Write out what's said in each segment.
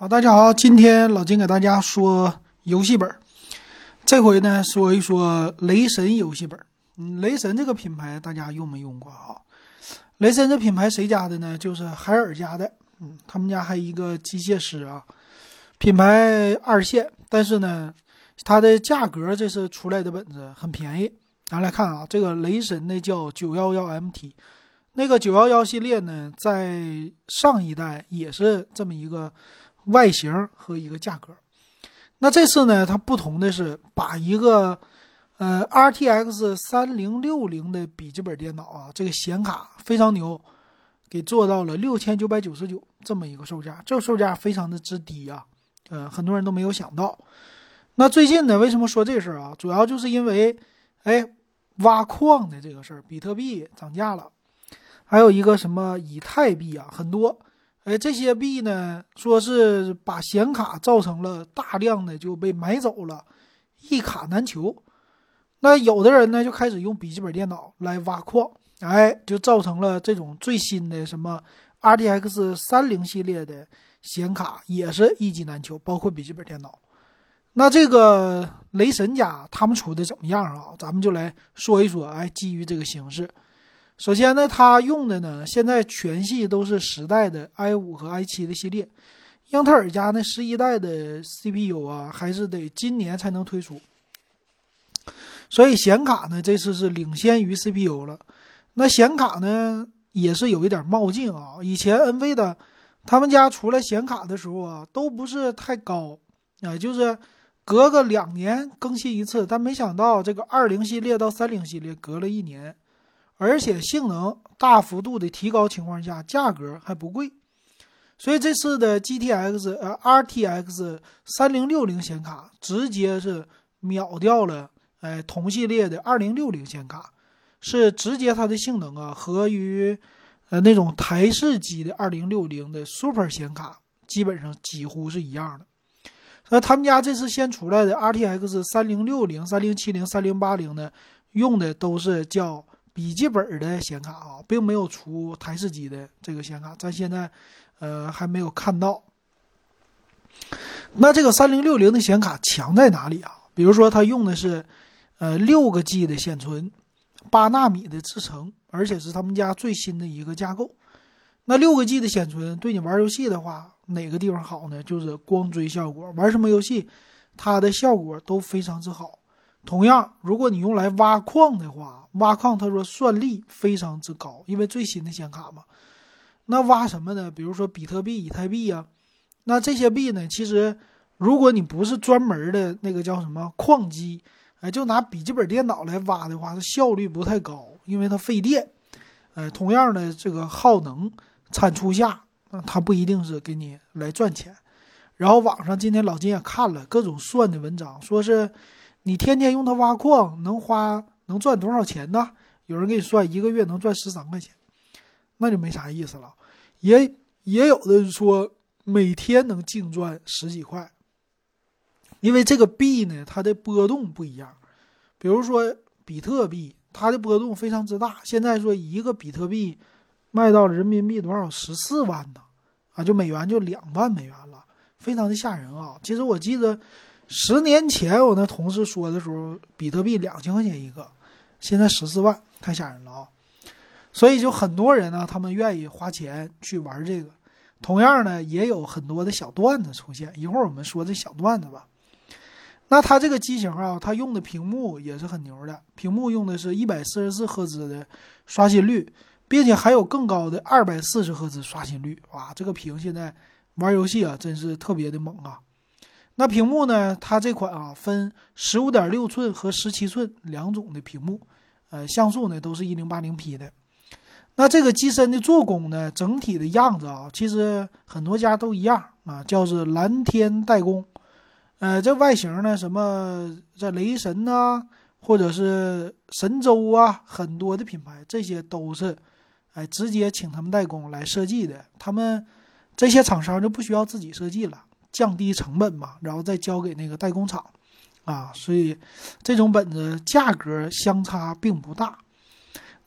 好，大家好，今天老金给大家说游戏本，这回呢说一说雷神游戏本。嗯，雷神这个品牌大家用没用过啊？雷神这品牌谁家的呢？就是海尔家的。嗯，他们家还一个机械师啊，品牌二线，但是呢，它的价格这是出来的本子很便宜。咱来看啊，这个雷神的叫九幺幺 MT，那个九幺幺系列呢，在上一代也是这么一个。外形和一个价格，那这次呢，它不同的是把一个呃 RTX 三零六零的笔记本电脑啊，这个显卡非常牛，给做到了六千九百九十九这么一个售价，这个售价非常的之低啊，呃，很多人都没有想到。那最近呢，为什么说这事儿啊？主要就是因为，哎，挖矿的这个事儿，比特币涨价了，还有一个什么以太币啊，很多。哎，这些币呢，说是把显卡造成了大量的就被买走了，一卡难求。那有的人呢，就开始用笔记本电脑来挖矿，哎，就造成了这种最新的什么 RTX 三零系列的显卡也是一机难求，包括笔记本电脑。那这个雷神家他们出的怎么样啊？咱们就来说一说。哎，基于这个形式。首先呢，它用的呢，现在全系都是十代的 i 五和 i 七的系列，英特尔家那十一代的 CPU 啊，还是得今年才能推出。所以显卡呢，这次是领先于 CPU 了。那显卡呢，也是有一点冒进啊。以前 NV 的他们家出来显卡的时候啊，都不是太高啊，就是隔个两年更新一次。但没想到这个二零系列到三零系列隔了一年。而且性能大幅度的提高情况下，价格还不贵，所以这次的 GTX 呃 RTX 三零六零显卡直接是秒掉了，哎同系列的二零六零显卡，是直接它的性能啊和于呃那种台式机的二零六零的 Super 显卡基本上几乎是一样的。那他们家这次先出来的 RTX 三零六零、三零七零、三零八零呢，用的都是叫。笔记本的显卡啊，并没有出台式机的这个显卡，咱现在呃还没有看到。那这个三零六零的显卡强在哪里啊？比如说它用的是呃六个 G 的显存，八纳米的制程，而且是他们家最新的一个架构。那六个 G 的显存对你玩游戏的话，哪个地方好呢？就是光追效果，玩什么游戏，它的效果都非常之好。同样，如果你用来挖矿的话，挖矿他说算力非常之高，因为最新的显卡嘛。那挖什么呢？比如说比特币、以太币呀，那这些币呢，其实如果你不是专门的那个叫什么矿机，哎，就拿笔记本电脑来挖的话，它效率不太高，因为它费电。呃，同样的这个耗能产出下，那它不一定是给你来赚钱。然后网上今天老金也看了各种算的文章，说是。你天天用它挖矿，能花能赚多少钱呢？有人给你算一个月能赚十三块钱，那就没啥意思了。也也有的人说每天能净赚十几块，因为这个币呢，它的波动不一样。比如说比特币，它的波动非常之大。现在说一个比特币卖到人民币多少？十四万呢？啊，就美元就两万美元了，非常的吓人啊。其实我记得。十年前我那同事说的时候，比特币两千块钱一个，现在十四万，太吓人了啊！所以就很多人呢，他们愿意花钱去玩这个。同样呢，也有很多的小段子出现。一会儿我们说这小段子吧。那它这个机型啊，它用的屏幕也是很牛的，屏幕用的是一百四十四赫兹的刷新率，并且还有更高的二百四十赫兹刷新率。哇，这个屏现在玩游戏啊，真是特别的猛啊！那屏幕呢？它这款啊，分十五点六寸和十七寸两种的屏幕，呃，像素呢都是一零八零 P 的。那这个机身的做工呢，整体的样子啊，其实很多家都一样啊，叫是蓝天代工。呃，这外形呢，什么这雷神呐，或者是神州啊，很多的品牌，这些都是哎直接请他们代工来设计的。他们这些厂商就不需要自己设计了。降低成本嘛，然后再交给那个代工厂，啊，所以这种本子价格相差并不大。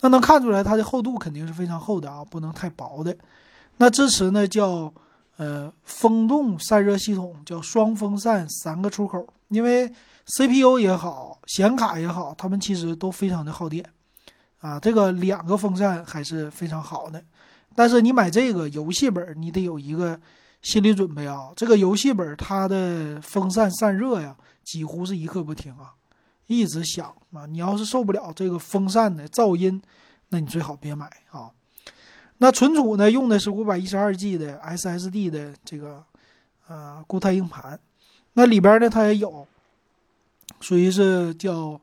那能看出来它的厚度肯定是非常厚的啊，不能太薄的。那支持呢叫呃风洞散热系统，叫双风扇三个出口。因为 CPU 也好，显卡也好，它们其实都非常的耗电啊。这个两个风扇还是非常好的。但是你买这个游戏本，你得有一个心理准备啊。这个游戏本它的风扇散热呀，几乎是一刻不停啊，一直响啊。你要是受不了这个风扇的噪音，那你最好别买啊。那存储呢，用的是五百一十二 G 的 SSD 的这个呃固态硬盘。那里边呢，它也有，属于是叫。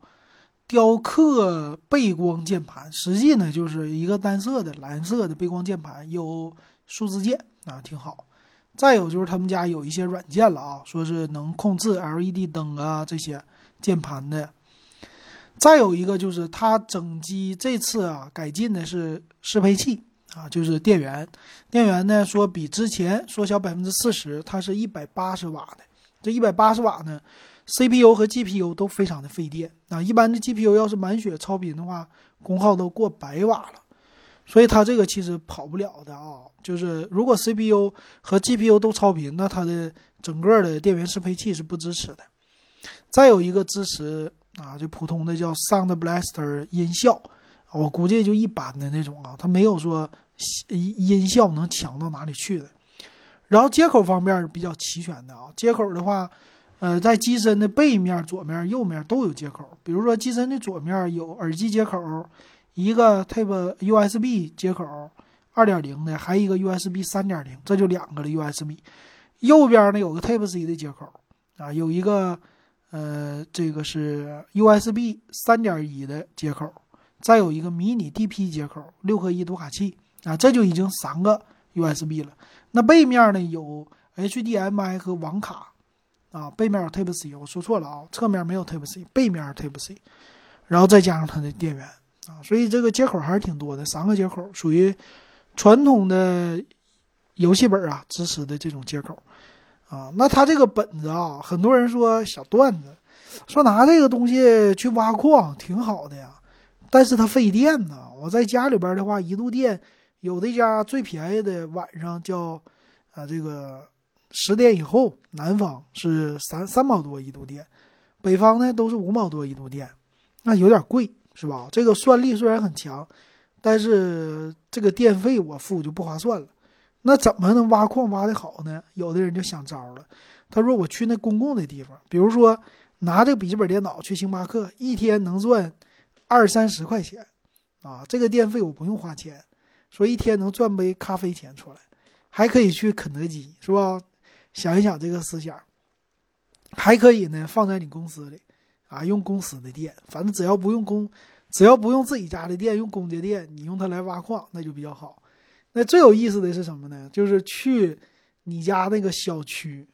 雕刻背光键盘，实际呢就是一个单色的蓝色的背光键盘，有数字键啊，挺好。再有就是他们家有一些软件了啊，说是能控制 LED 灯啊这些键盘的。再有一个就是它整机这次啊改进的是适配器啊，就是电源。电源呢说比之前缩小百分之四十，它是一百八十瓦的。这一百八十瓦呢？CPU 和 GPU 都非常的费电啊，一般的 GPU 要是满血超频的话，功耗都过百瓦了，所以它这个其实跑不了的啊。就是如果 CPU 和 GPU 都超频，那它的整个的电源适配器是不支持的。再有一个支持啊，就普通的叫 Sound Blaster 音效，我估计就一般的那种啊，它没有说音效能强到哪里去的。然后接口方面比较齐全的啊，接口的话。呃，在机身的背面、左面、右面都有接口。比如说，机身的左面有耳机接口，一个 Type USB 接口，二点零的，还一个 USB 三点零，这就两个了 USB。右边呢有个 Type C 的接口，啊，有一个呃，这个是 USB 三点一的接口，再有一个迷你 DP 接口，六合一读卡器，啊，这就已经三个 USB 了。那背面呢有 HDMI 和网卡。啊，背面有 Type C，我说错了啊，侧面没有 Type C，背面 Type C，然后再加上它的电源啊，所以这个接口还是挺多的，三个接口属于传统的游戏本啊支持的这种接口啊。那它这个本子啊，很多人说小段子，说拿这个东西去挖矿挺好的呀，但是它费电呢。我在家里边的话，一度电有的家最便宜的晚上叫啊这个。十点以后，南方是三三毛多一度电，北方呢都是五毛多一度电，那有点贵，是吧？这个算力虽然很强，但是这个电费我付就不划算了。那怎么能挖矿挖的好呢？有的人就想招了，他说我去那公共的地方，比如说拿这个笔记本电脑去星巴克，一天能赚二三十块钱，啊，这个电费我不用花钱，说一天能赚杯咖啡钱出来，还可以去肯德基，是吧？想一想这个思想，还可以呢，放在你公司里，啊，用公司的电，反正只要不用公，只要不用自己家的电，用公家电，你用它来挖矿，那就比较好。那最有意思的是什么呢？就是去你家那个小区，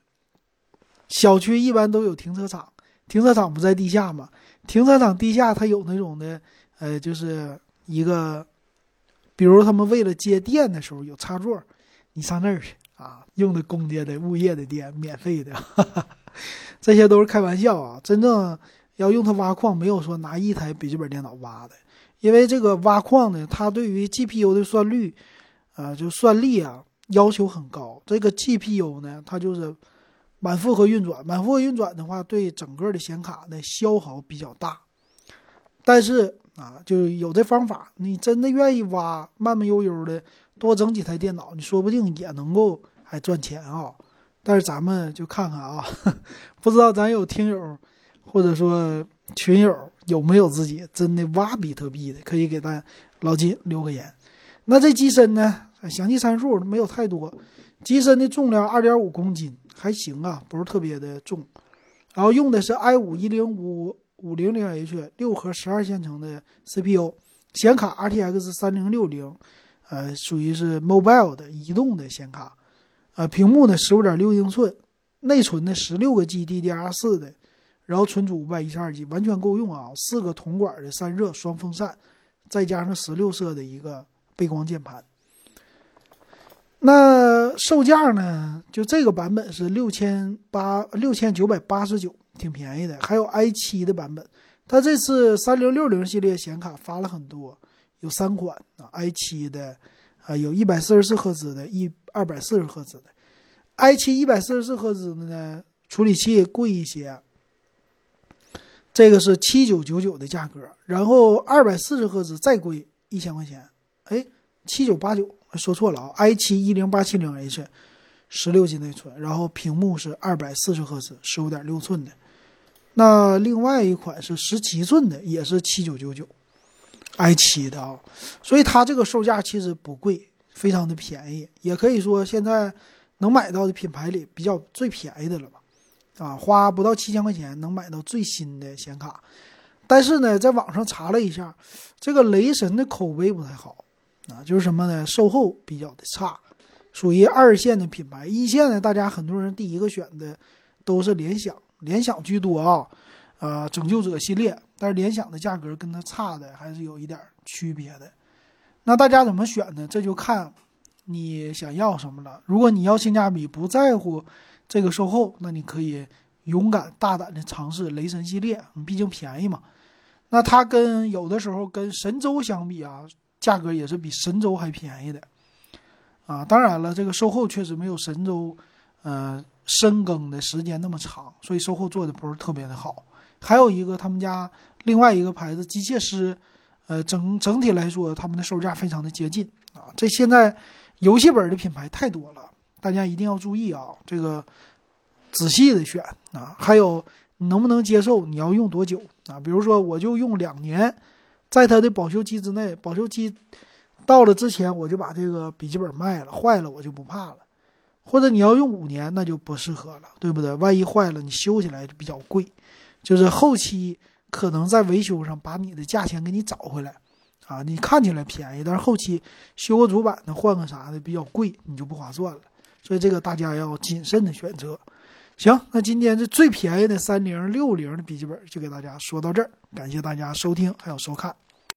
小区一般都有停车场，停车场不在地下吗？停车场地下它有那种的，呃，就是一个，比如他们为了接电的时候有插座，你上那儿去。啊，用的公家的物业的电，免费的，这些都是开玩笑啊！真正要用它挖矿，没有说拿一台笔记本电脑挖的，因为这个挖矿呢，它对于 GPU 的算率，啊，就算力啊，要求很高。这个 GPU 呢，它就是满负荷运转，满负荷运转的话，对整个的显卡的消耗比较大。但是啊，就有这方法，你真的愿意挖，慢慢悠悠的。多整几台电脑，你说不定也能够还赚钱啊！但是咱们就看看啊，不知道咱有听友或者说群友有没有自己真的挖比特币的，可以给咱老金留个言。那这机身呢？详细参数没有太多，机身的重量二点五公斤，还行啊，不是特别的重。然后用的是 i 五一零五五零零 H 六核十二线程的 CPU，显卡 RTX 三零六零。呃，属于是 mobile 的移动的显卡，呃，屏幕呢十五点六英寸，内存呢十六个 G DDR 四的，然后存储五百一十二 G，完全够用啊。四个铜管的散热双风扇，再加上十六色的一个背光键盘。那售价呢？就这个版本是六千八六千九百八十九，挺便宜的。还有 i 七的版本，它这次三零六零系列显卡发了很多。有三款啊，i 七的，啊，有一百四十四赫兹的，一二百四十赫兹的，i7 一百四十四赫兹的呢，处理器贵一些，这个是七九九九的价格，然后二百四十赫兹再贵一千块钱，哎，七九八九，说错了啊，i7 一零八七零 H，十六 G 内存，然后屏幕是二百四十赫兹，十五点六寸的。那另外一款是十七寸的，也是七九九九，i7 的啊，所以它这个售价其实不贵，非常的便宜，也可以说现在能买到的品牌里比较最便宜的了吧。啊，花不到七千块钱能买到最新的显卡，但是呢，在网上查了一下，这个雷神的口碑不太好啊，就是什么呢？售后比较的差，属于二线的品牌，一线的大家很多人第一个选的都是联想，联想居多啊，呃，拯救者系列，但是联想的价格跟它差的还是有一点区别的。那大家怎么选呢？这就看你想要什么了。如果你要性价比，不在乎。这个售后，那你可以勇敢大胆的尝试雷神系列，毕竟便宜嘛。那它跟有的时候跟神州相比啊，价格也是比神州还便宜的啊。当然了，这个售后确实没有神州，呃，深耕的时间那么长，所以售后做的不是特别的好。还有一个他们家另外一个牌子机械师，呃，整整体来说他们的售价非常的接近啊。这现在游戏本的品牌太多了。大家一定要注意啊，这个仔细的选啊，还有能不能接受？你要用多久啊？比如说，我就用两年，在它的保修期之内，保修期到了之前，我就把这个笔记本卖了，坏了我就不怕了。或者你要用五年，那就不适合了，对不对？万一坏了，你修起来就比较贵，就是后期可能在维修上把你的价钱给你找回来啊。你看起来便宜，但是后期修个主板的、换个啥的比较贵，你就不划算了。所以这个大家要谨慎的选择。行，那今天这最便宜的三零六零的笔记本就给大家说到这儿，感谢大家收听还有收看。